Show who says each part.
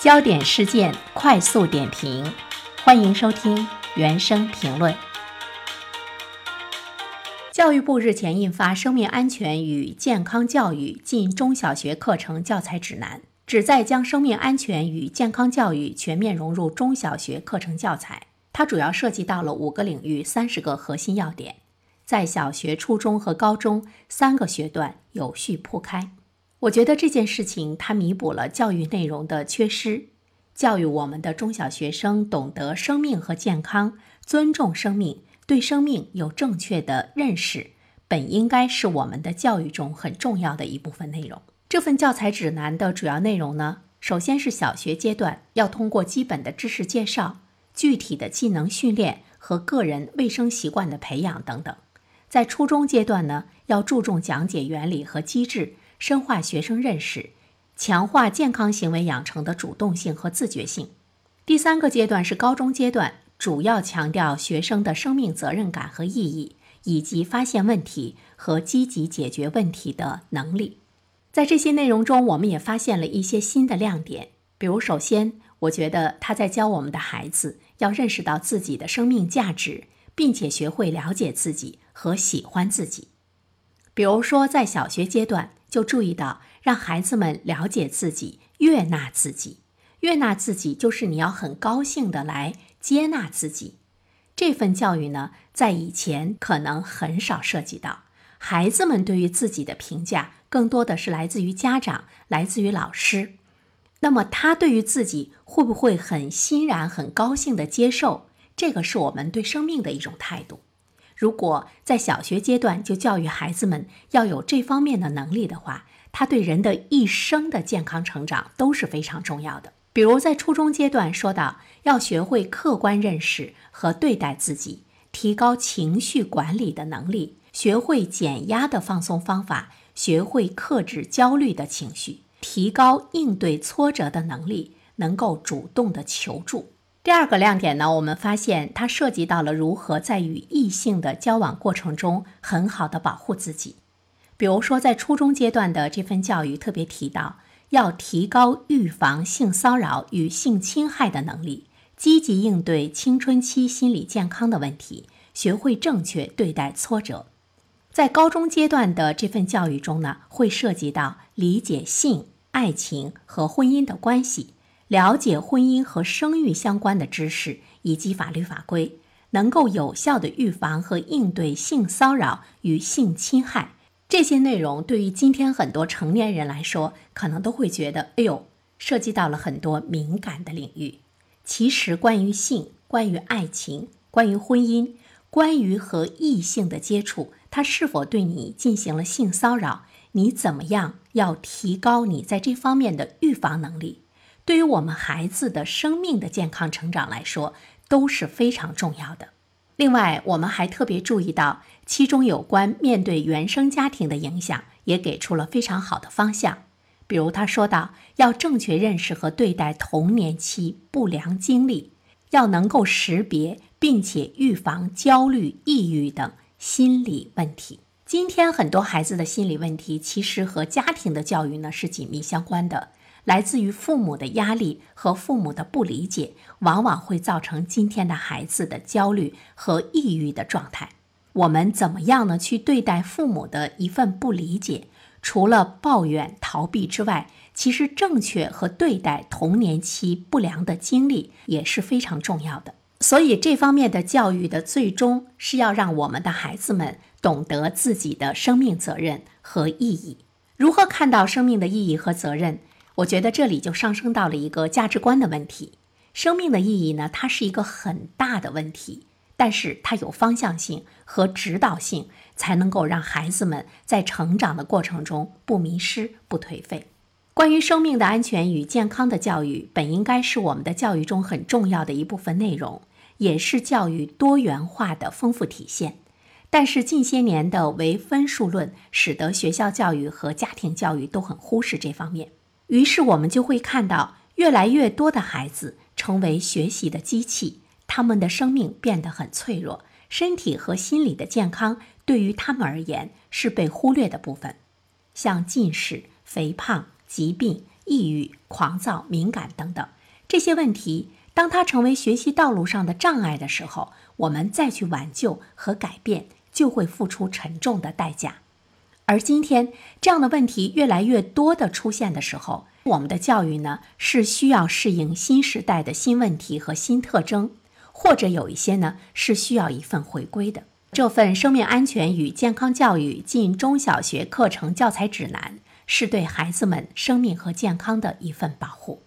Speaker 1: 焦点事件快速点评，欢迎收听原声评论。教育部日前印发《生命安全与健康教育进中小学课程教材指南》，旨在将生命安全与健康教育全面融入中小学课程教材。它主要涉及到了五个领域、三十个核心要点，在小学、初中和高中三个学段有序铺开。我觉得这件事情它弥补了教育内容的缺失，教育我们的中小学生懂得生命和健康，尊重生命，对生命有正确的认识，本应该是我们的教育中很重要的一部分内容。这份教材指南的主要内容呢，首先是小学阶段要通过基本的知识介绍、具体的技能训练和个人卫生习惯的培养等等；在初中阶段呢，要注重讲解原理和机制。深化学生认识，强化健康行为养成的主动性和自觉性。第三个阶段是高中阶段，主要强调学生的生命责任感和意义，以及发现问题和积极解决问题的能力。在这些内容中，我们也发现了一些新的亮点。比如，首先，我觉得他在教我们的孩子要认识到自己的生命价值，并且学会了解自己和喜欢自己。比如说，在小学阶段。就注意到，让孩子们了解自己，悦纳自己。悦纳自己，就是你要很高兴的来接纳自己。这份教育呢，在以前可能很少涉及到。孩子们对于自己的评价，更多的是来自于家长，来自于老师。那么，他对于自己会不会很欣然、很高兴的接受？这个是我们对生命的一种态度。如果在小学阶段就教育孩子们要有这方面的能力的话，他对人的一生的健康成长都是非常重要的。比如在初中阶段，说到要学会客观认识和对待自己，提高情绪管理的能力，学会减压的放松方法，学会克制焦虑的情绪，提高应对挫折的能力，能够主动的求助。第二个亮点呢，我们发现它涉及到了如何在与异性的交往过程中很好的保护自己。比如说，在初中阶段的这份教育特别提到，要提高预防性骚扰与性侵害的能力，积极应对青春期心理健康的问题，学会正确对待挫折。在高中阶段的这份教育中呢，会涉及到理解性、爱情和婚姻的关系。了解婚姻和生育相关的知识以及法律法规，能够有效的预防和应对性骚扰与性侵害。这些内容对于今天很多成年人来说，可能都会觉得，哎呦，涉及到了很多敏感的领域。其实，关于性、关于爱情、关于婚姻、关于和异性的接触，他是否对你进行了性骚扰，你怎么样要提高你在这方面的预防能力？对于我们孩子的生命的健康成长来说，都是非常重要的。另外，我们还特别注意到，其中有关面对原生家庭的影响，也给出了非常好的方向。比如，他说到要正确认识和对待童年期不良经历，要能够识别并且预防焦虑、抑郁等心理问题。今天很多孩子的心理问题，其实和家庭的教育呢是紧密相关的。来自于父母的压力和父母的不理解，往往会造成今天的孩子的焦虑和抑郁的状态。我们怎么样呢？去对待父母的一份不理解，除了抱怨逃避之外，其实正确和对待童年期不良的经历也是非常重要的。所以，这方面的教育的最终是要让我们的孩子们懂得自己的生命责任和意义。如何看到生命的意义和责任？我觉得这里就上升到了一个价值观的问题。生命的意义呢，它是一个很大的问题，但是它有方向性和指导性，才能够让孩子们在成长的过程中不迷失、不颓废。关于生命的安全与健康的教育，本应该是我们的教育中很重要的一部分内容，也是教育多元化的丰富体现。但是近些年的唯分数论，使得学校教育和家庭教育都很忽视这方面。于是我们就会看到越来越多的孩子成为学习的机器，他们的生命变得很脆弱，身体和心理的健康对于他们而言是被忽略的部分。像近视、肥胖、疾病、抑郁、狂躁、敏感等等这些问题。当它成为学习道路上的障碍的时候，我们再去挽救和改变，就会付出沉重的代价。而今天这样的问题越来越多的出现的时候，我们的教育呢是需要适应新时代的新问题和新特征，或者有一些呢是需要一份回归的。这份生命安全与健康教育进中小学课程教材指南，是对孩子们生命和健康的一份保护。